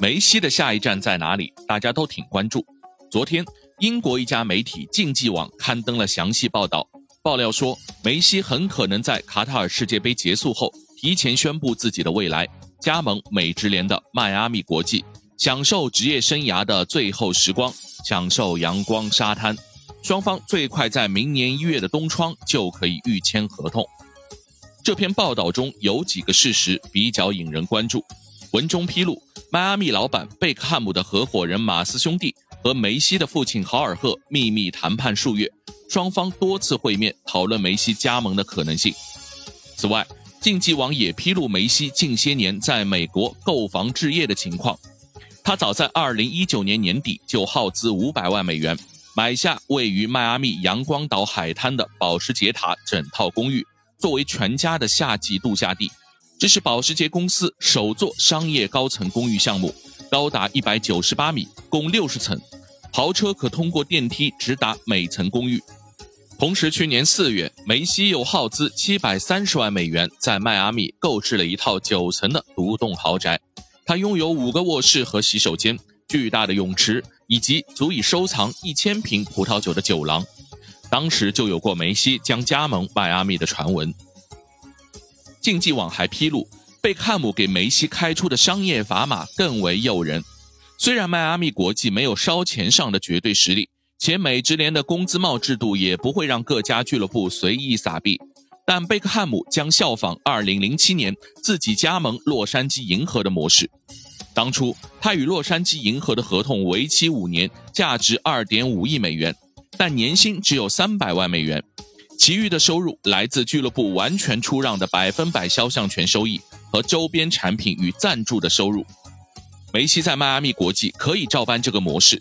梅西的下一站在哪里？大家都挺关注。昨天，英国一家媒体竞技网刊登了详细报道，爆料说梅西很可能在卡塔尔世界杯结束后提前宣布自己的未来，加盟美职联的迈阿密国际，享受职业生涯的最后时光，享受阳光沙滩。双方最快在明年一月的冬窗就可以预签合同。这篇报道中有几个事实比较引人关注。文中披露，迈阿密老板贝克汉姆的合伙人马斯兄弟和梅西的父亲豪尔赫秘密谈判数月，双方多次会面讨论梅西加盟的可能性。此外，竞技网也披露梅西近些年在美国购房置业的情况。他早在2019年年底就耗资500万美元买下位于迈阿密阳光岛海滩的保时捷塔整套公寓，作为全家的夏季度假地。这是保时捷公司首座商业高层公寓项目，高达一百九十八米，共六十层，豪车可通过电梯直达每层公寓。同时，去年四月，梅西又耗资七百三十万美元在迈阿密购置了一套九层的独栋豪宅，它拥有五个卧室和洗手间、巨大的泳池以及足以收藏一千瓶葡萄酒的酒廊。当时就有过梅西将加盟迈阿密的传闻。竞技网还披露，贝克汉姆给梅西开出的商业砝码更为诱人。虽然迈阿密国际没有烧钱上的绝对实力，且美职联的工资帽制度也不会让各家俱乐部随意撒币，但贝克汉姆将效仿2007年自己加盟洛杉矶银河的模式。当初他与洛杉矶银河的合同为期五年，价值2.5亿美元，但年薪只有300万美元。其余的收入来自俱乐部完全出让的百分百肖像权收益和周边产品与赞助的收入。梅西在迈阿密国际可以照搬这个模式，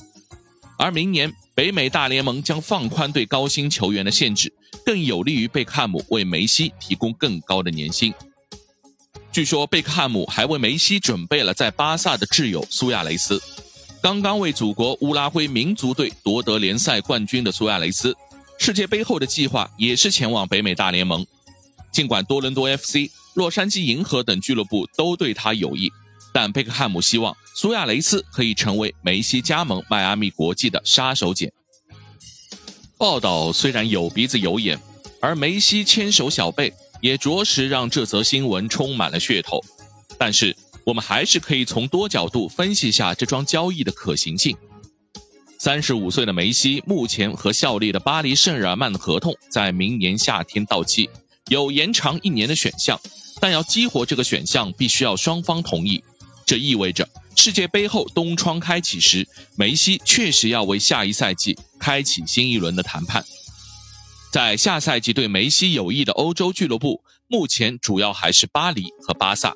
而明年北美大联盟将放宽对高薪球员的限制，更有利于贝克汉姆为梅西提供更高的年薪。据说贝克汉姆还为梅西准备了在巴萨的挚友苏亚雷斯，刚刚为祖国乌拉圭民族队夺得联赛冠军的苏亚雷斯。世界杯后的计划也是前往北美大联盟，尽管多伦多 FC、洛杉矶银河等俱乐部都对他有意，但贝克汉姆希望苏亚雷斯可以成为梅西加盟迈阿密国际的杀手锏。报道虽然有鼻子有眼，而梅西牵手小贝也着实让这则新闻充满了噱头，但是我们还是可以从多角度分析下这桩交易的可行性。三十五岁的梅西目前和效力的巴黎圣日耳曼的合同在明年夏天到期，有延长一年的选项，但要激活这个选项必须要双方同意。这意味着世界杯后冬窗开启时，梅西确实要为下一赛季开启新一轮的谈判。在下赛季对梅西有益的欧洲俱乐部，目前主要还是巴黎和巴萨。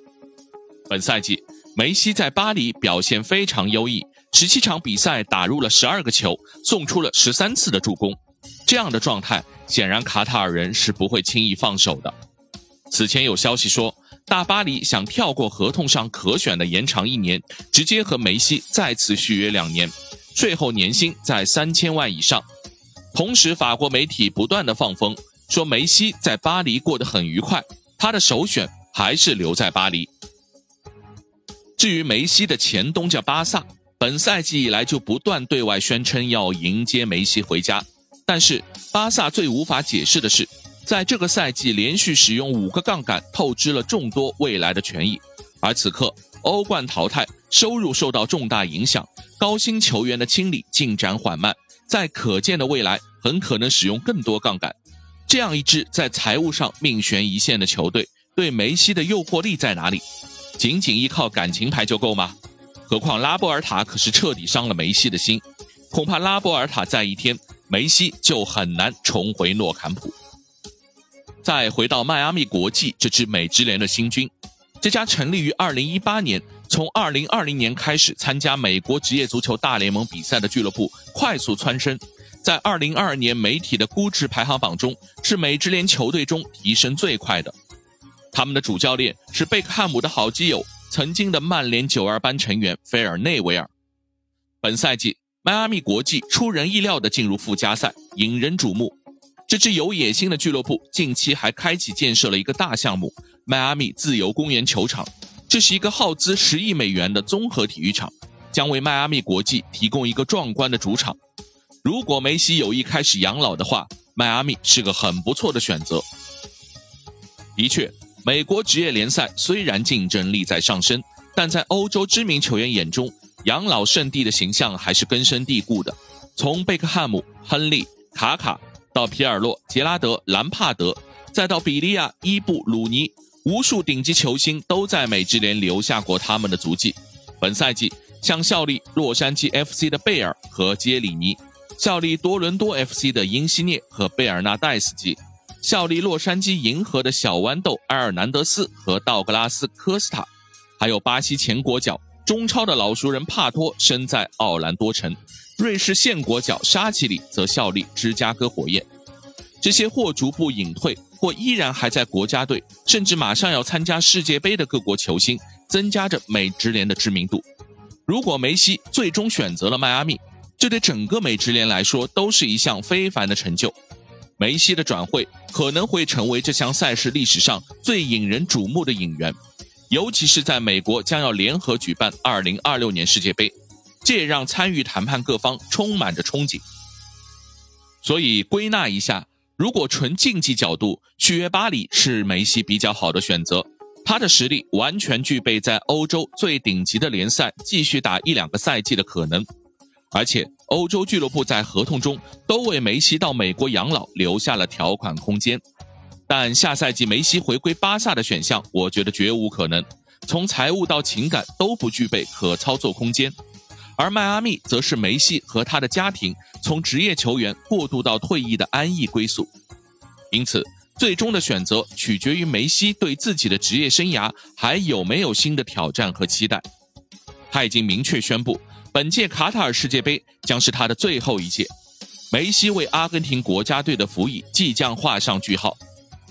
本赛季梅西在巴黎表现非常优异。十七场比赛打入了十二个球，送出了十三次的助攻，这样的状态显然卡塔尔人是不会轻易放手的。此前有消息说，大巴黎想跳过合同上可选的延长一年，直接和梅西再次续约两年，税后年薪在三千万以上。同时，法国媒体不断的放风说梅西在巴黎过得很愉快，他的首选还是留在巴黎。至于梅西的前东家巴萨。本赛季以来就不断对外宣称要迎接梅西回家，但是巴萨最无法解释的是，在这个赛季连续使用五个杠杆透支了众多未来的权益，而此刻欧冠淘汰，收入受到重大影响，高薪球员的清理进展缓慢，在可见的未来很可能使用更多杠杆。这样一支在财务上命悬一线的球队，对梅西的诱惑力在哪里？仅仅依靠感情牌就够吗？何况拉波尔塔可是彻底伤了梅西的心，恐怕拉波尔塔在一天，梅西就很难重回诺坎普。再回到迈阿密国际这支美职联的新军，这家成立于2018年，从2020年开始参加美国职业足球大联盟比赛的俱乐部，快速蹿升，在2022年媒体的估值排行榜中，是美职联球队中提升最快的。他们的主教练是贝克汉姆的好基友。曾经的曼联九二班成员菲尔内维尔，本赛季迈阿密国际出人意料地进入附加赛，引人瞩目。这支有野心的俱乐部近期还开启建设了一个大项目——迈阿密自由公园球场。这是一个耗资十亿美元的综合体育场，将为迈阿密国际提供一个壮观的主场。如果梅西有意开始养老的话，迈阿密是个很不错的选择。的确，美国职业联赛虽然竞争力在上升，但在欧洲知名球员眼中，养老圣地的形象还是根深蒂固的。从贝克汉姆、亨利、卡卡到皮尔洛、杰拉德、兰帕德，再到比利亚、伊布、鲁尼，无数顶级球星都在美职联留下过他们的足迹。本赛季，像效力洛杉矶 FC 的贝尔和杰里尼。效力多伦多 FC 的因西涅和贝尔纳代斯基，效力洛杉矶银河的小豌豆埃尔南德斯和道格拉斯科斯塔，还有巴西前国脚中超的老熟人帕托身在奥兰多城，瑞士现国脚沙奇里则效力芝加哥火焰。这些或逐步隐退，或依然还在国家队，甚至马上要参加世界杯的各国球星，增加着美职联的知名度。如果梅西最终选择了迈阿密，这对整个美职联来说都是一项非凡的成就。梅西的转会可能会成为这项赛事历史上最引人瞩目的引援，尤其是在美国将要联合举办2026年世界杯，这也让参与谈判各方充满着憧憬。所以归纳一下，如果纯竞技角度，续约巴黎是梅西比较好的选择，他的实力完全具备在欧洲最顶级的联赛继续打一两个赛季的可能。而且，欧洲俱乐部在合同中都为梅西到美国养老留下了条款空间，但下赛季梅西回归巴萨的选项，我觉得绝无可能。从财务到情感都不具备可操作空间，而迈阿密则是梅西和他的家庭从职业球员过渡到退役的安逸归宿。因此，最终的选择取决于梅西对自己的职业生涯还有没有新的挑战和期待。他已经明确宣布。本届卡塔尔世界杯将是他的最后一届，梅西为阿根廷国家队的服役即将画上句号。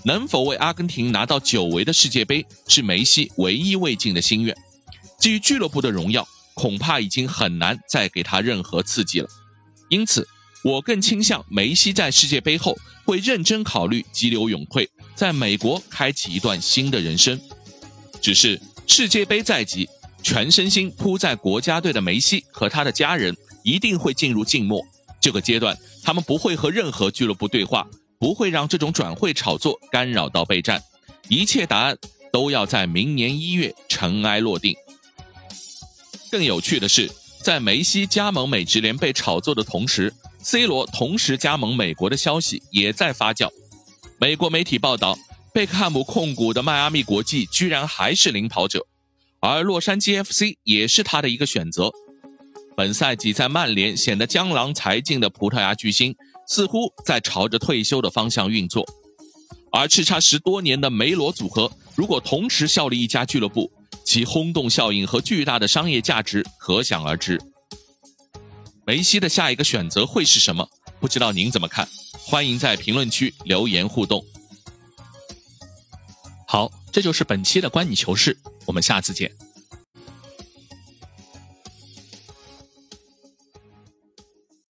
能否为阿根廷拿到久违的世界杯，是梅西唯一未尽的心愿。至于俱乐部的荣耀，恐怕已经很难再给他任何刺激了。因此，我更倾向梅西在世界杯后会认真考虑激流勇退，在美国开启一段新的人生。只是世界杯在即。全身心扑在国家队的梅西和他的家人一定会进入静默。这个阶段，他们不会和任何俱乐部对话，不会让这种转会炒作干扰到备战。一切答案都要在明年一月尘埃落定。更有趣的是，在梅西加盟美职联被炒作的同时，C 罗同时加盟美国的消息也在发酵。美国媒体报道，贝克汉姆控股的迈阿密国际居然还是领跑者。而洛杉矶 FC 也是他的一个选择。本赛季在曼联显得江郎才尽的葡萄牙巨星，似乎在朝着退休的方向运作。而叱咤十多年的梅罗组合，如果同时效力一家俱乐部，其轰动效应和巨大的商业价值可想而知。梅西的下一个选择会是什么？不知道您怎么看？欢迎在评论区留言互动。好，这就是本期的观你球事。我们下次见。